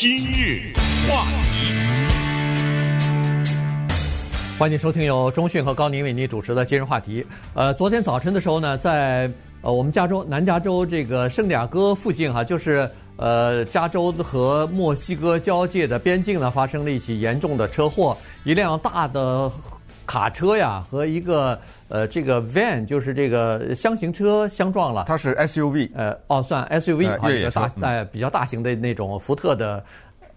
今日话题，欢迎收听由中讯和高宁为您主持的今日话题。呃，昨天早晨的时候呢，在呃我们加州南加州这个圣地亚哥附近哈，就是呃加州和墨西哥交界的边境呢，发生了一起严重的车祸，一辆大的。卡车呀和一个呃这个 van 就是这个箱型车相撞了。它是 SUV，呃哦算 SUV，呃、越野车大呃比较大型的那种福特的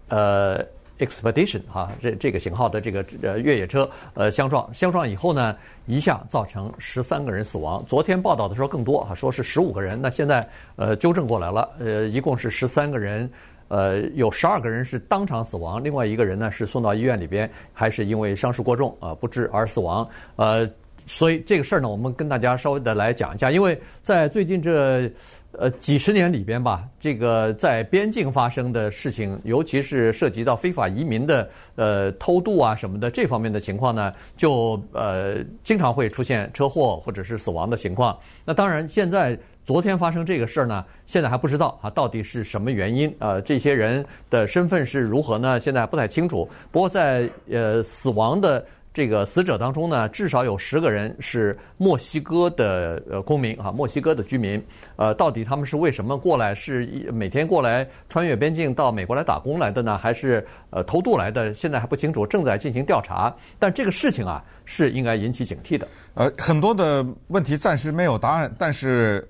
呃 Expedition 哈，这这个型号的这个呃越野车呃相撞，相撞以后呢，一下造成十三个人死亡。昨天报道的时候更多哈，说是十五个人，那现在呃纠正过来了，呃一共是十三个人。呃，有十二个人是当场死亡，另外一个人呢是送到医院里边，还是因为伤势过重啊、不治而死亡。呃，所以这个事儿呢，我们跟大家稍微的来讲一下，因为在最近这呃几十年里边吧，这个在边境发生的事情，尤其是涉及到非法移民的呃偷渡啊什么的这方面的情况呢，就呃经常会出现车祸或者是死亡的情况。那当然现在。昨天发生这个事儿呢，现在还不知道啊，到底是什么原因？呃，这些人的身份是如何呢？现在还不太清楚。不过在呃死亡的这个死者当中呢，至少有十个人是墨西哥的呃公民啊，墨西哥的居民。呃，到底他们是为什么过来？是每天过来穿越边境到美国来打工来的呢，还是呃偷渡来的？现在还不清楚，正在进行调查。但这个事情啊，是应该引起警惕的。呃，很多的问题暂时没有答案，但是。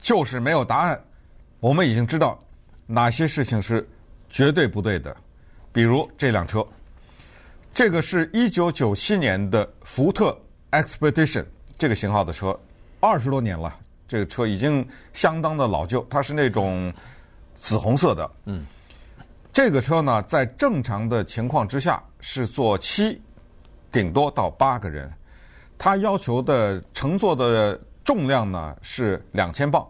就是没有答案，我们已经知道哪些事情是绝对不对的，比如这辆车，这个是一九九七年的福特 Expedition 这个型号的车，二十多年了，这个车已经相当的老旧，它是那种紫红色的。嗯，这个车呢，在正常的情况之下是坐七，顶多到八个人，它要求的乘坐的。重量呢是两千磅，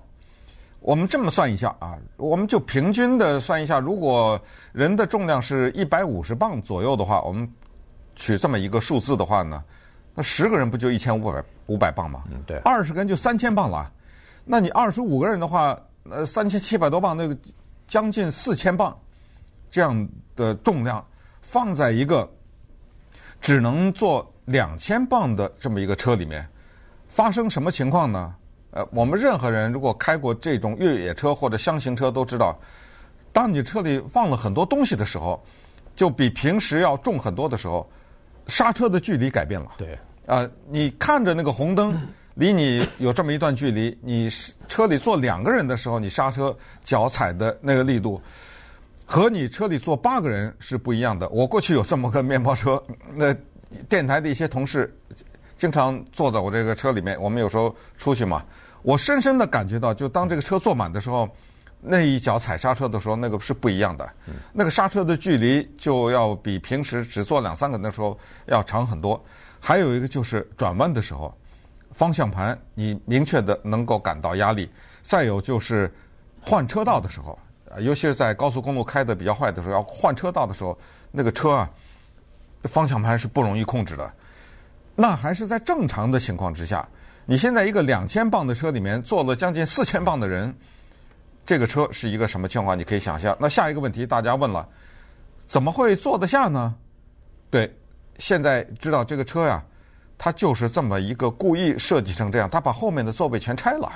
我们这么算一下啊，我们就平均的算一下，如果人的重量是一百五十磅左右的话，我们取这么一个数字的话呢，那十个人不就一千五百五百磅吗？嗯，对。二十个人就三千磅了，那你二十五个人的话，呃，三千七百多磅，那个将近四千磅这样的重量放在一个只能坐两千磅的这么一个车里面。发生什么情况呢？呃，我们任何人如果开过这种越野车或者箱型车都知道，当你车里放了很多东西的时候，就比平时要重很多的时候，刹车的距离改变了。对。啊、呃，你看着那个红灯 离你有这么一段距离，你车里坐两个人的时候，你刹车脚踩的那个力度，和你车里坐八个人是不一样的。我过去有这么个面包车，那电台的一些同事。经常坐在我这个车里面，我们有时候出去嘛，我深深的感觉到，就当这个车坐满的时候，那一脚踩刹车的时候，那个是不一样的，那个刹车的距离就要比平时只坐两三个人的时候要长很多。还有一个就是转弯的时候，方向盘你明确的能够感到压力。再有就是换车道的时候，尤其是在高速公路开的比较坏的时候，要换车道的时候，那个车啊，方向盘是不容易控制的。那还是在正常的情况之下，你现在一个两千磅的车里面坐了将近四千磅的人，这个车是一个什么情况？你可以想象。那下一个问题大家问了，怎么会坐得下呢？对，现在知道这个车呀，它就是这么一个故意设计成这样，它把后面的座位全拆了，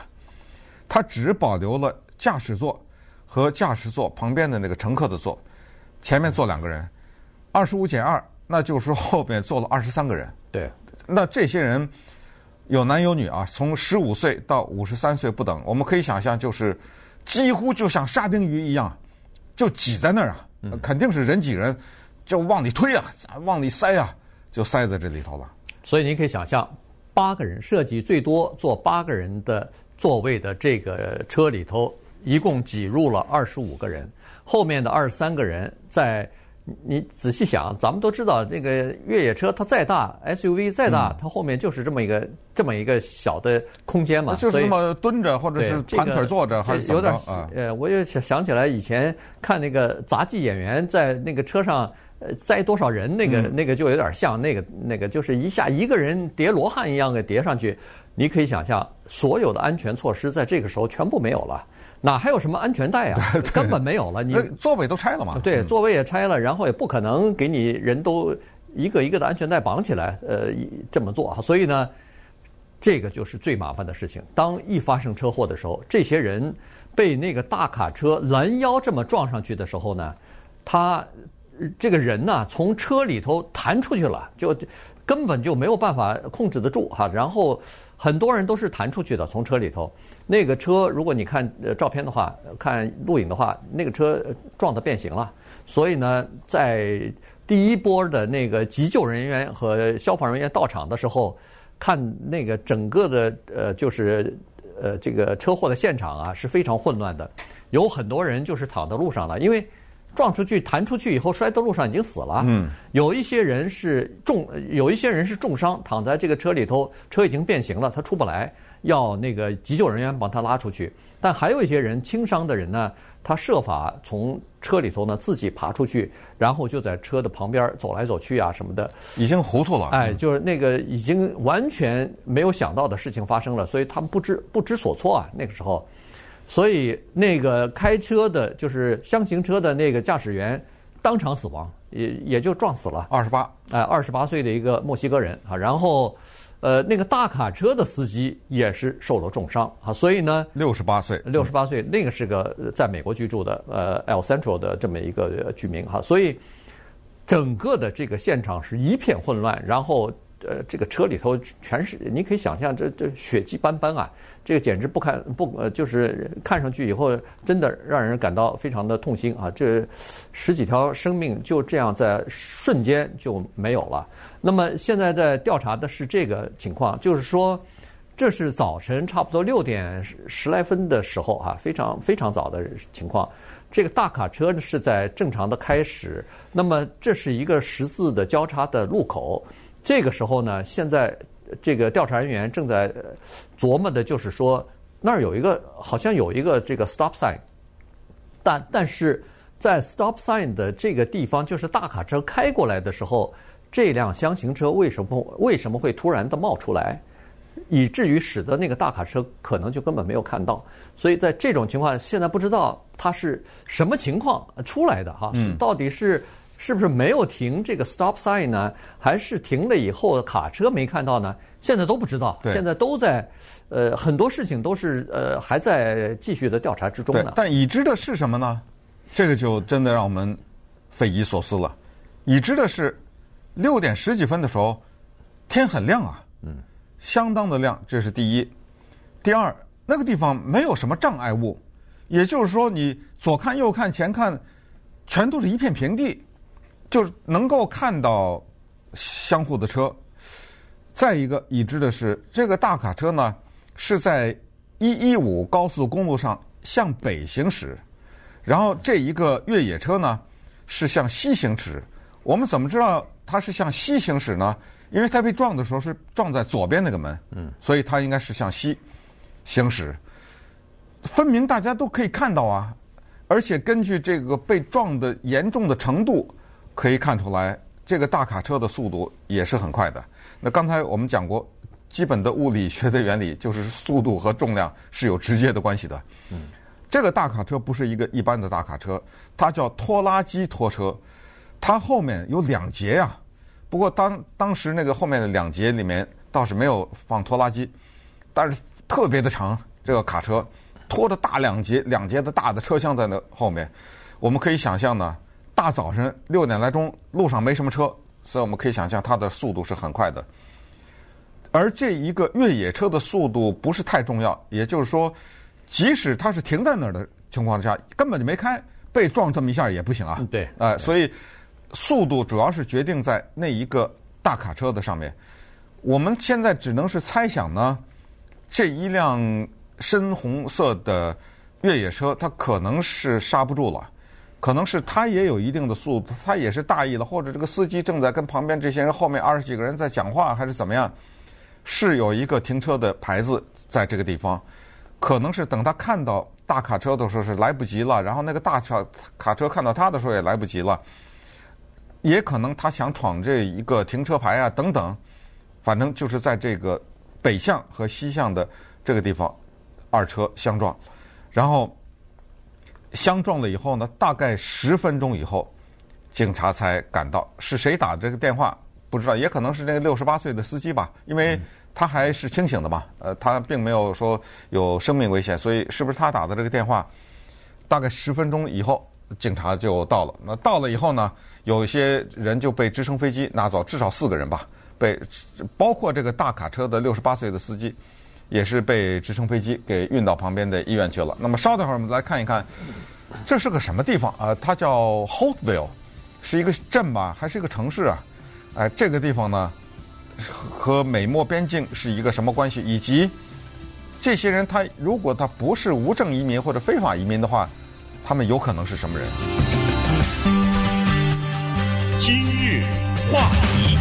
它只保留了驾驶座和驾驶座旁边的那个乘客的座，前面坐两个人，二十五减二，那就是后面坐了二十三个人。对。那这些人有男有女啊，从十五岁到五十三岁不等。我们可以想象，就是几乎就像沙丁鱼一样，就挤在那儿啊，肯定是人挤人，就往里推啊，往里塞啊，就塞在这里头了。所以您可以想象，八个人设计最多坐八个人的座位的这个车里头，一共挤入了二十五个人，后面的二十三个人在。你仔细想，咱们都知道，那个越野车它再大，SUV 再大，嗯、它后面就是这么一个这么一个小的空间嘛。就是这么蹲着，或者是盘腿坐着，还是？有点呃，我又想想起来以前看那个杂技演员在那个车上呃载多少人，那个、嗯、那个就有点像那个那个，就是一下一个人叠罗汉一样给叠上去。你可以想象，所有的安全措施在这个时候全部没有了。哪还有什么安全带啊？根本没有了。你座位都拆了嘛？对，座位也拆了，然后也不可能给你人都一个一个的安全带绑起来，呃，这么做。所以呢，这个就是最麻烦的事情。当一发生车祸的时候，这些人被那个大卡车拦腰这么撞上去的时候呢，他这个人呢从车里头弹出去了，就根本就没有办法控制得住哈。然后很多人都是弹出去的，从车里头。那个车，如果你看照片的话，看录影的话，那个车撞得变形了。所以呢，在第一波的那个急救人员和消防人员到场的时候，看那个整个的呃就是呃这个车祸的现场啊是非常混乱的，有很多人就是躺在路上了，因为撞出去弹出去以后摔到路上已经死了。嗯，有一些人是重，有一些人是重伤，躺在这个车里头，车已经变形了，他出不来。要那个急救人员帮他拉出去，但还有一些人轻伤的人呢，他设法从车里头呢自己爬出去，然后就在车的旁边走来走去啊什么的，已经糊涂了。哎，就是那个已经完全没有想到的事情发生了，所以他们不知不知所措啊。那个时候，所以那个开车的就是厢型车的那个驾驶员当场死亡，也也就撞死了。二十八，哎，二十八岁的一个墨西哥人啊，然后。呃，那个大卡车的司机也是受了重伤啊，所以呢，六十八岁，六十八岁，那个是个在美国居住的呃，El Centro 的这么一个居民哈，所以整个的这个现场是一片混乱，然后。呃，这个车里头全是，你可以想象，这这血迹斑斑啊，这个简直不堪不呃，就是看上去以后真的让人感到非常的痛心啊！这十几条生命就这样在瞬间就没有了。那么现在在调查的是这个情况，就是说这是早晨差不多六点十来分的时候啊，非常非常早的情况。这个大卡车是在正常的开始，那么这是一个十字的交叉的路口。这个时候呢，现在这个调查人员正在琢磨的就是说，那儿有一个好像有一个这个 stop sign，但但是在 stop sign 的这个地方，就是大卡车开过来的时候，这辆箱型车为什么为什么会突然的冒出来，以至于使得那个大卡车可能就根本没有看到，所以在这种情况，现在不知道它是什么情况出来的哈，到底是。是不是没有停这个 stop sign 呢？还是停了以后卡车没看到呢？现在都不知道，现在都在，呃，很多事情都是呃还在继续的调查之中呢。但已知的是什么呢？这个就真的让我们匪夷所思了。已知的是六点十几分的时候，天很亮啊，嗯，相当的亮，这是第一。第二，那个地方没有什么障碍物，也就是说，你左看右看前看，全都是一片平地。就是能够看到相互的车。再一个已知的是，这个大卡车呢是在一一五高速公路上向北行驶，然后这一个越野车呢是向西行驶。我们怎么知道它是向西行驶呢？因为它被撞的时候是撞在左边那个门，嗯，所以它应该是向西行驶。分明大家都可以看到啊，而且根据这个被撞的严重的程度。可以看出来，这个大卡车的速度也是很快的。那刚才我们讲过，基本的物理学的原理就是速度和重量是有直接的关系的。嗯，这个大卡车不是一个一般的大卡车，它叫拖拉机拖车，它后面有两节呀。不过当当时那个后面的两节里面倒是没有放拖拉机，但是特别的长，这个卡车拖着大两节两节的大的车厢在那后面，我们可以想象呢。大早晨六点来钟，路上没什么车，所以我们可以想象它的速度是很快的。而这一个越野车的速度不是太重要，也就是说，即使它是停在那儿的情况下，根本就没开，被撞这么一下也不行啊。对，哎，所以速度主要是决定在那一个大卡车的上面。我们现在只能是猜想呢，这一辆深红色的越野车，它可能是刹不住了。可能是他也有一定的速度，他也是大意了，或者这个司机正在跟旁边这些人后面二十几个人在讲话，还是怎么样？是有一个停车的牌子在这个地方，可能是等他看到大卡车的时候是来不及了，然后那个大卡卡车看到他的时候也来不及了，也可能他想闯这一个停车牌啊等等，反正就是在这个北向和西向的这个地方，二车相撞，然后。相撞了以后呢，大概十分钟以后，警察才赶到。是谁打这个电话？不知道，也可能是那个六十八岁的司机吧，因为他还是清醒的嘛。呃，他并没有说有生命危险，所以是不是他打的这个电话？大概十分钟以后，警察就到了。那到了以后呢，有一些人就被直升飞机拿走，至少四个人吧，被包括这个大卡车的六十八岁的司机，也是被直升飞机给运到旁边的医院去了。那么稍等会儿，我们来看一看，这是个什么地方啊？它叫 Holtville，是一个镇吧，还是一个城市啊？哎，这个地方呢，和美墨边境是一个什么关系？以及这些人他如果他不是无证移民或者非法移民的话，他们有可能是什么人？今日话题。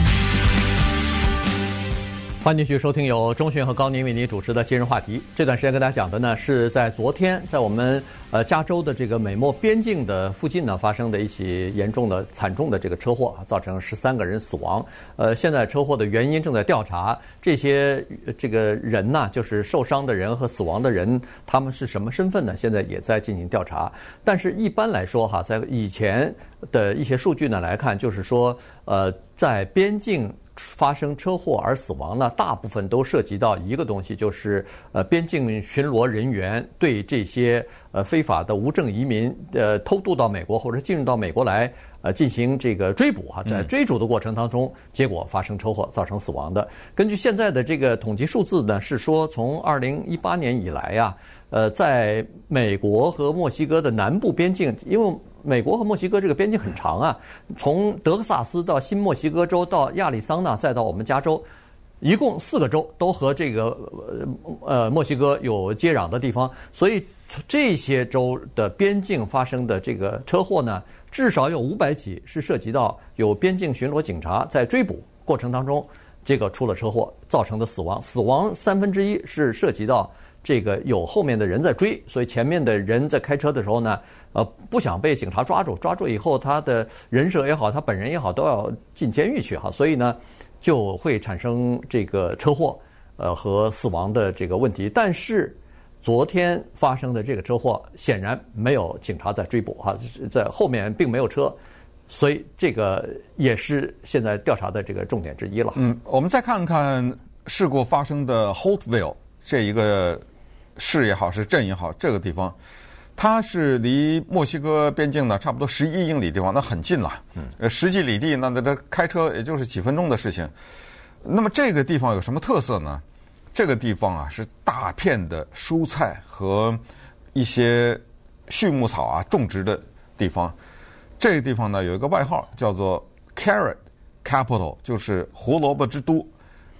欢迎继续收听由钟迅和高宁为您主持的今日话题。这段时间跟大家讲的呢，是在昨天在我们呃加州的这个美墨边境的附近呢发生的一起严重的、惨重的这个车祸，造成十三个人死亡。呃，现在车祸的原因正在调查，这些这个人呢，就是受伤的人和死亡的人，他们是什么身份呢？现在也在进行调查。但是一般来说哈，在以前的一些数据呢来看，就是说呃，在边境。发生车祸而死亡呢，大部分都涉及到一个东西，就是呃边境巡逻人员对这些呃非法的无证移民呃偷渡到美国或者进入到美国来呃进行这个追捕哈，在追逐的过程当中，结果发生车祸造成死亡的。根据现在的这个统计数字呢，是说从二零一八年以来呀，呃，在美国和墨西哥的南部边境，因为美国和墨西哥这个边境很长啊，从德克萨斯到新墨西哥州到亚利桑那，再到我们加州，一共四个州都和这个呃墨西哥有接壤的地方，所以这些州的边境发生的这个车祸呢，至少有五百起是涉及到有边境巡逻警察在追捕过程当中，这个出了车祸造成的死亡，死亡三分之一是涉及到这个有后面的人在追，所以前面的人在开车的时候呢。呃，不想被警察抓住，抓住以后，他的人设也好，他本人也好，都要进监狱去哈，所以呢，就会产生这个车祸，呃和死亡的这个问题。但是昨天发生的这个车祸，显然没有警察在追捕哈，在后面并没有车，所以这个也是现在调查的这个重点之一了。嗯，我们再看看事故发生的 Holtville 这一个市也好，是镇也好，这个地方。它是离墨西哥边境呢，差不多十一英里地方，那很近了。呃，十几里地，那那这开车也就是几分钟的事情。那么这个地方有什么特色呢？这个地方啊是大片的蔬菜和一些畜牧草啊种植的地方。这个地方呢有一个外号叫做 Carrot Capital，就是胡萝卜之都。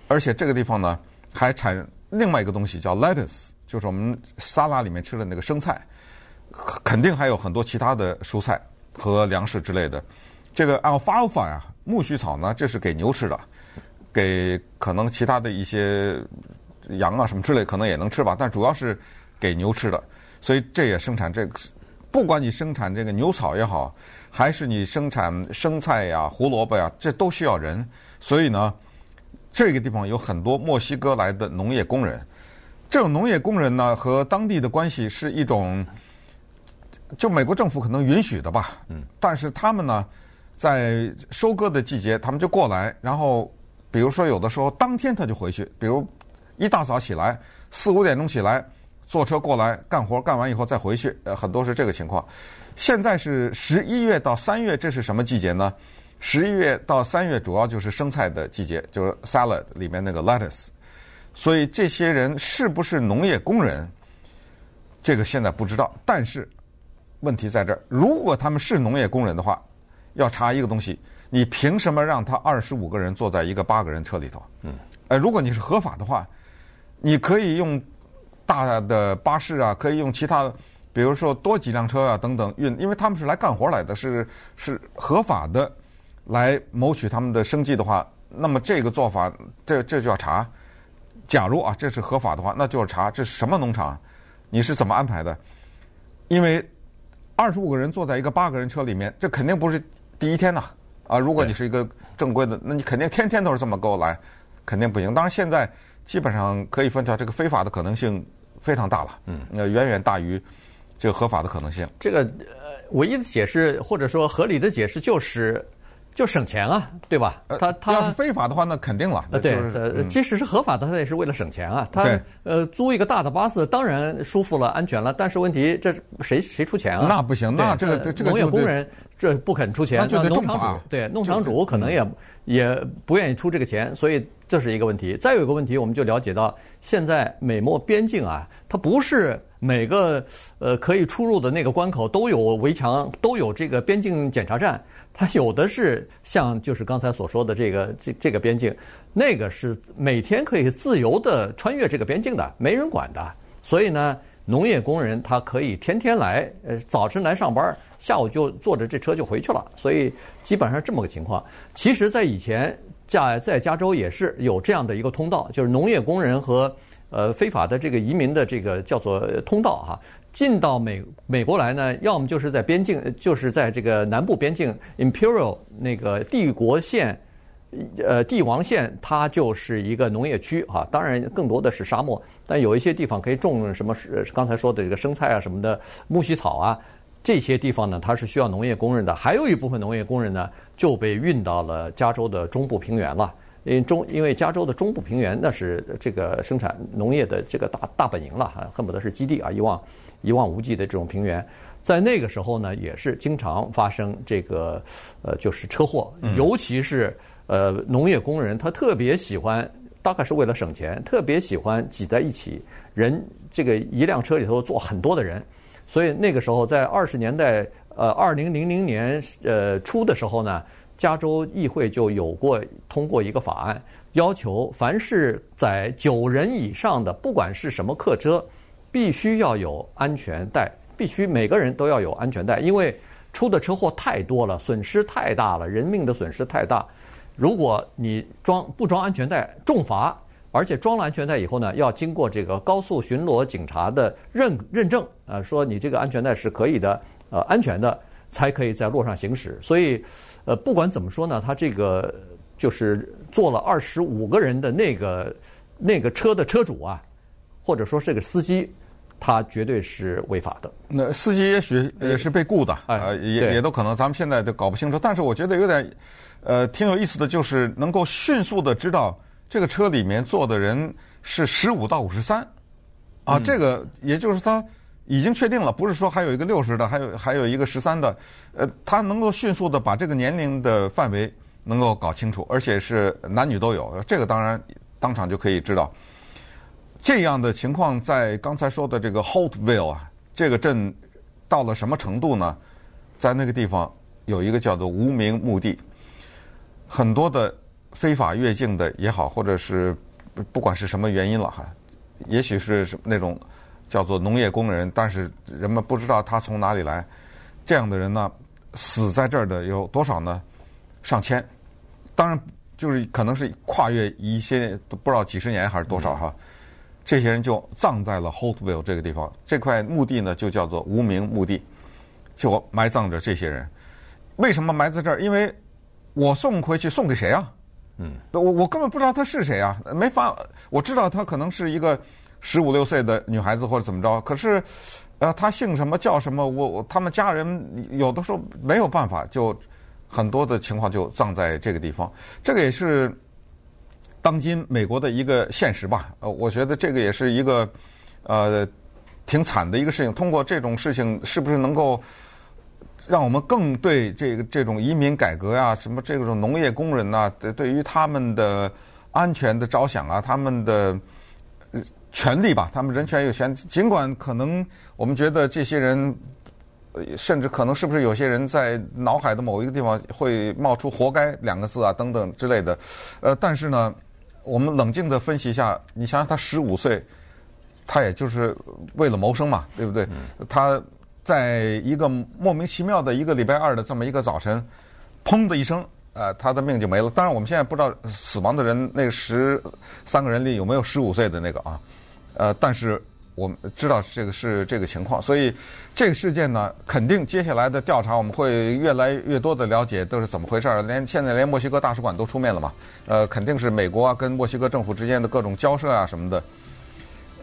而且这个地方呢还产另外一个东西叫 lettuce，就是我们沙拉里面吃的那个生菜。肯定还有很多其他的蔬菜和粮食之类的。这个 alfalfa 呀，苜蓿草呢，这是给牛吃的，给可能其他的一些羊啊什么之类可能也能吃吧，但主要是给牛吃的。所以这也生产这个，不管你生产这个牛草也好，还是你生产生菜呀、胡萝卜呀，这都需要人。所以呢，这个地方有很多墨西哥来的农业工人。这种农业工人呢，和当地的关系是一种。就美国政府可能允许的吧，嗯，但是他们呢，在收割的季节，他们就过来，然后比如说有的时候当天他就回去，比如一大早起来四五点钟起来坐车过来干活，干完以后再回去，呃，很多是这个情况。现在是十一月到三月，这是什么季节呢？十一月到三月主要就是生菜的季节，就是 salad 里面那个 lettuce。所以这些人是不是农业工人，这个现在不知道，但是。问题在这儿，如果他们是农业工人的话，要查一个东西，你凭什么让他二十五个人坐在一个八个人车里头？嗯，呃，如果你是合法的话，你可以用大的巴士啊，可以用其他，比如说多几辆车啊等等运，因为他们是来干活来的，是是合法的，来谋取他们的生计的话，那么这个做法，这这就要查。假如啊，这是合法的话，那就要查这是什么农场，你是怎么安排的？因为。二十五个人坐在一个八个人车里面，这肯定不是第一天呐！啊，如果你是一个正规的，那你肯定天天都是这么给我来，肯定不行。当然，现在基本上可以分成这个非法的可能性非常大了，嗯，那远远大于这个合法的可能性。这个呃，唯一的解释或者说合理的解释就是。就省钱啊，对吧？他他要是非法的话，那肯定了。呃，对，呃，即使是合法的，他也是为了省钱啊。他呃，租一个大的巴士，当然舒服了，安全了。但是问题，这谁谁出钱啊？那不行，那这个这个农业工人这不肯出钱，那就得农场主对农场主可能也也不愿意出这个钱，所以这是一个问题。再有一个问题，我们就了解到，现在美墨边境啊，它不是每个呃可以出入的那个关口都有围墙，都有这个边境检查站。它有的是像就是刚才所说的这个这这个边境，那个是每天可以自由的穿越这个边境的，没人管的。所以呢，农业工人他可以天天来，呃，早晨来上班，下午就坐着这车就回去了。所以基本上这么个情况。其实，在以前在在加州也是有这样的一个通道，就是农业工人和呃非法的这个移民的这个叫做通道哈。进到美美国来呢，要么就是在边境，就是在这个南部边境 Imperial 那个帝国县，呃，帝王县，它就是一个农业区啊。当然，更多的是沙漠，但有一些地方可以种什么，刚才说的这个生菜啊什么的，苜蓿草啊，这些地方呢，它是需要农业工人的。还有一部分农业工人呢，就被运到了加州的中部平原了。因为中，因为加州的中部平原那是这个生产农业的这个大大本营了，哈，恨不得是基地啊，一望一望无际的这种平原，在那个时候呢，也是经常发生这个呃，就是车祸，尤其是呃农业工人，他特别喜欢，大概是为了省钱，特别喜欢挤在一起，人这个一辆车里头坐很多的人，所以那个时候在二十年代，呃，二零零零年呃初的时候呢。加州议会就有过通过一个法案，要求凡是载九人以上的，不管是什么客车，必须要有安全带，必须每个人都要有安全带，因为出的车祸太多了，损失太大了，人命的损失太大。如果你装不装安全带，重罚，而且装了安全带以后呢，要经过这个高速巡逻警察的认认证，啊，说你这个安全带是可以的，呃，安全的，才可以在路上行驶。所以。呃，不管怎么说呢，他这个就是坐了二十五个人的那个那个车的车主啊，或者说这个司机，他绝对是违法的。那司机也许也是被雇的，呃，哎、也也都可能，咱们现在都搞不清楚。但是我觉得有点，呃，挺有意思的就是能够迅速的知道这个车里面坐的人是十五到五十三，啊，这个也就是他。已经确定了，不是说还有一个六十的，还有还有一个十三的，呃，他能够迅速的把这个年龄的范围能够搞清楚，而且是男女都有，这个当然当场就可以知道。这样的情况在刚才说的这个 Holtville 啊，这个镇到了什么程度呢？在那个地方有一个叫做无名墓地，很多的非法越境的也好，或者是不管是什么原因了哈，也许是那种。叫做农业工人，但是人们不知道他从哪里来。这样的人呢，死在这儿的有多少呢？上千。当然，就是可能是跨越一些不知道几十年还是多少哈。这些人就葬在了 Holtville 这个地方。这块墓地呢，就叫做无名墓地，就埋葬着这些人。为什么埋在这儿？因为我送回去送给谁啊？嗯，我我根本不知道他是谁啊，没法。我知道他可能是一个。十五六岁的女孩子或者怎么着，可是，呃，他姓什么叫什么？我我他们家人有的时候没有办法，就很多的情况就葬在这个地方。这个也是当今美国的一个现实吧。呃，我觉得这个也是一个呃挺惨的一个事情。通过这种事情，是不是能够让我们更对这个这种移民改革呀、啊，什么这种农业工人呐、对于他们的安全的着想啊，他们的。权利吧，他们人权有权。尽管可能我们觉得这些人，甚至可能是不是有些人在脑海的某一个地方会冒出“活该”两个字啊，等等之类的。呃，但是呢，我们冷静的分析一下，你想想，他十五岁，他也就是为了谋生嘛，对不对？他在一个莫名其妙的一个礼拜二的这么一个早晨，砰的一声。呃，他的命就没了。当然，我们现在不知道死亡的人那十三个人里有没有十五岁的那个啊。呃，但是我们知道这个是这个情况，所以这个事件呢，肯定接下来的调查我们会越来越多的了解都是怎么回事儿。连现在连墨西哥大使馆都出面了嘛？呃，肯定是美国啊跟墨西哥政府之间的各种交涉啊什么的。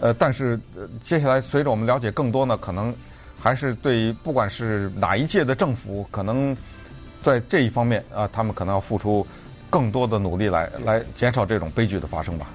呃，但是接下来随着我们了解更多呢，可能还是对不管是哪一届的政府，可能在这一方面啊，他们可能要付出更多的努力来来减少这种悲剧的发生吧。